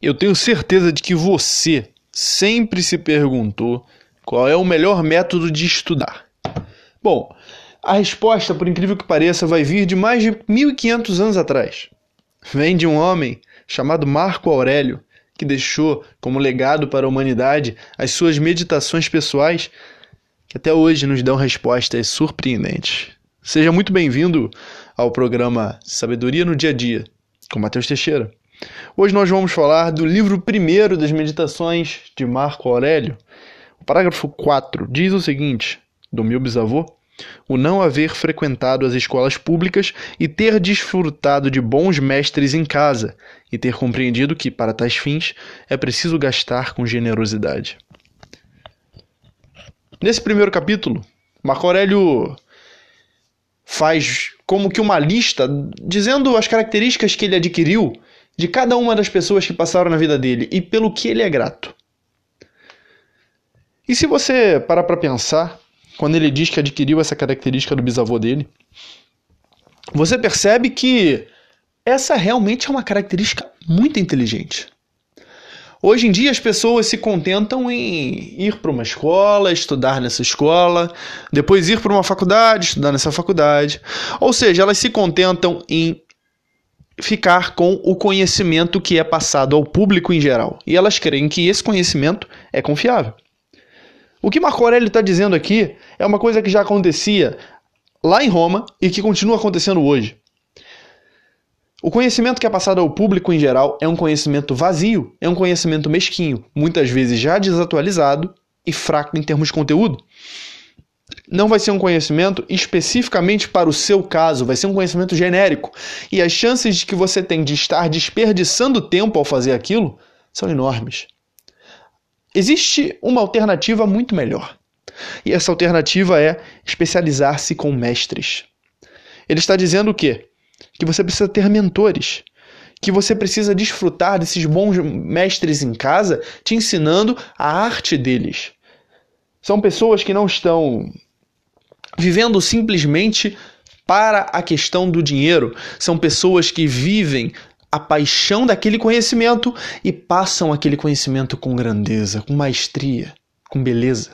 Eu tenho certeza de que você sempre se perguntou qual é o melhor método de estudar. Bom, a resposta, por incrível que pareça, vai vir de mais de 1500 anos atrás. Vem de um homem chamado Marco Aurélio, que deixou como legado para a humanidade as suas meditações pessoais, que até hoje nos dão respostas surpreendentes. Seja muito bem-vindo ao programa Sabedoria no Dia a Dia, com Matheus Teixeira. Hoje nós vamos falar do livro primeiro das Meditações de Marco Aurélio. O parágrafo 4 diz o seguinte: do meu bisavô, o não haver frequentado as escolas públicas e ter desfrutado de bons mestres em casa, e ter compreendido que, para tais fins, é preciso gastar com generosidade. Nesse primeiro capítulo, Marco Aurélio faz como que uma lista dizendo as características que ele adquiriu de cada uma das pessoas que passaram na vida dele e pelo que ele é grato. E se você parar para pensar, quando ele diz que adquiriu essa característica do bisavô dele, você percebe que essa realmente é uma característica muito inteligente. Hoje em dia as pessoas se contentam em ir para uma escola, estudar nessa escola, depois ir para uma faculdade, estudar nessa faculdade. Ou seja, elas se contentam em ficar com o conhecimento que é passado ao público em geral. E elas creem que esse conhecimento é confiável. O que Marco Aurélio está dizendo aqui é uma coisa que já acontecia lá em Roma e que continua acontecendo hoje. O conhecimento que é passado ao público em geral é um conhecimento vazio, é um conhecimento mesquinho, muitas vezes já desatualizado e fraco em termos de conteúdo não vai ser um conhecimento especificamente para o seu caso, vai ser um conhecimento genérico. E as chances que você tem de estar desperdiçando tempo ao fazer aquilo são enormes. Existe uma alternativa muito melhor. E essa alternativa é especializar-se com mestres. Ele está dizendo o quê? Que você precisa ter mentores, que você precisa desfrutar desses bons mestres em casa, te ensinando a arte deles. São pessoas que não estão vivendo simplesmente para a questão do dinheiro. São pessoas que vivem a paixão daquele conhecimento e passam aquele conhecimento com grandeza, com maestria, com beleza.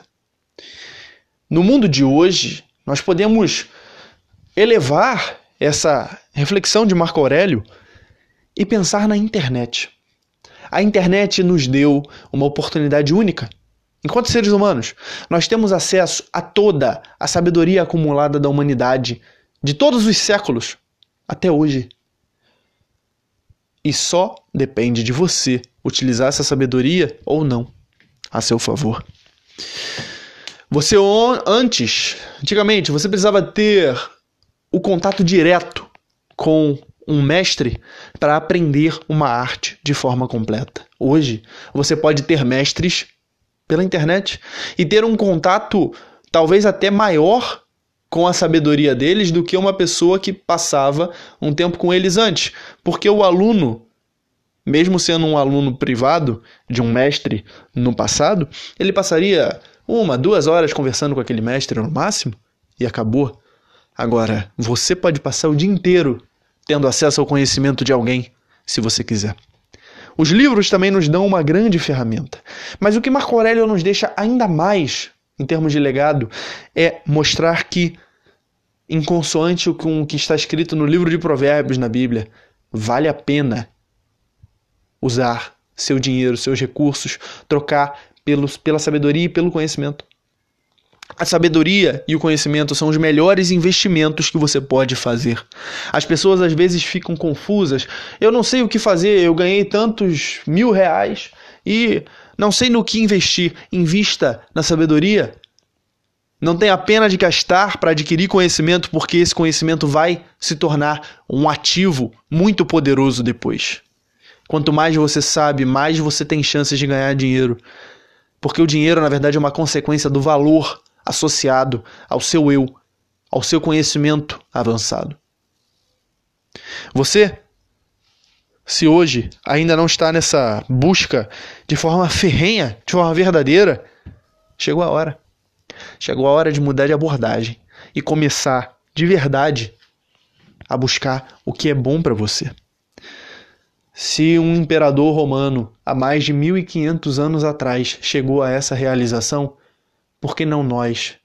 No mundo de hoje, nós podemos elevar essa reflexão de Marco Aurélio e pensar na internet. A internet nos deu uma oportunidade única Enquanto seres humanos, nós temos acesso a toda a sabedoria acumulada da humanidade de todos os séculos até hoje. E só depende de você utilizar essa sabedoria ou não a seu favor. Você antes, antigamente, você precisava ter o contato direto com um mestre para aprender uma arte de forma completa. Hoje, você pode ter mestres pela internet e ter um contato talvez até maior com a sabedoria deles do que uma pessoa que passava um tempo com eles antes, porque o aluno mesmo sendo um aluno privado de um mestre no passado, ele passaria uma, duas horas conversando com aquele mestre no máximo e acabou. Agora, você pode passar o dia inteiro tendo acesso ao conhecimento de alguém, se você quiser. Os livros também nos dão uma grande ferramenta. Mas o que Marco Aurélio nos deixa ainda mais, em termos de legado, é mostrar que, em consoante com o que está escrito no livro de Provérbios na Bíblia, vale a pena usar seu dinheiro, seus recursos, trocar pelos, pela sabedoria e pelo conhecimento. A sabedoria e o conhecimento são os melhores investimentos que você pode fazer. As pessoas às vezes ficam confusas. Eu não sei o que fazer, eu ganhei tantos mil reais e não sei no que investir. Invista na sabedoria. Não tenha pena de gastar para adquirir conhecimento, porque esse conhecimento vai se tornar um ativo muito poderoso depois. Quanto mais você sabe, mais você tem chances de ganhar dinheiro. Porque o dinheiro, na verdade, é uma consequência do valor associado ao seu eu, ao seu conhecimento avançado. Você, se hoje ainda não está nessa busca de forma ferrenha, de forma verdadeira, chegou a hora. Chegou a hora de mudar de abordagem e começar de verdade a buscar o que é bom para você. Se um imperador romano, há mais de 1500 anos atrás, chegou a essa realização, por que não nós?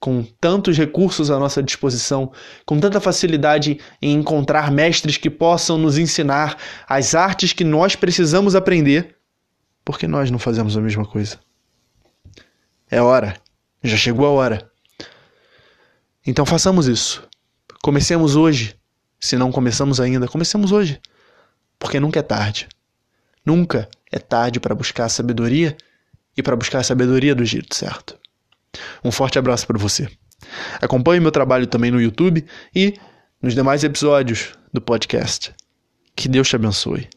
Com tantos recursos à nossa disposição, com tanta facilidade em encontrar mestres que possam nos ensinar as artes que nós precisamos aprender, por que nós não fazemos a mesma coisa? É hora, já chegou a hora. Então façamos isso. Comecemos hoje. Se não começamos ainda, comecemos hoje porque nunca é tarde. Nunca é tarde para buscar a sabedoria e para buscar a sabedoria do jeito certo. Um forte abraço para você. Acompanhe meu trabalho também no YouTube e nos demais episódios do podcast. Que Deus te abençoe.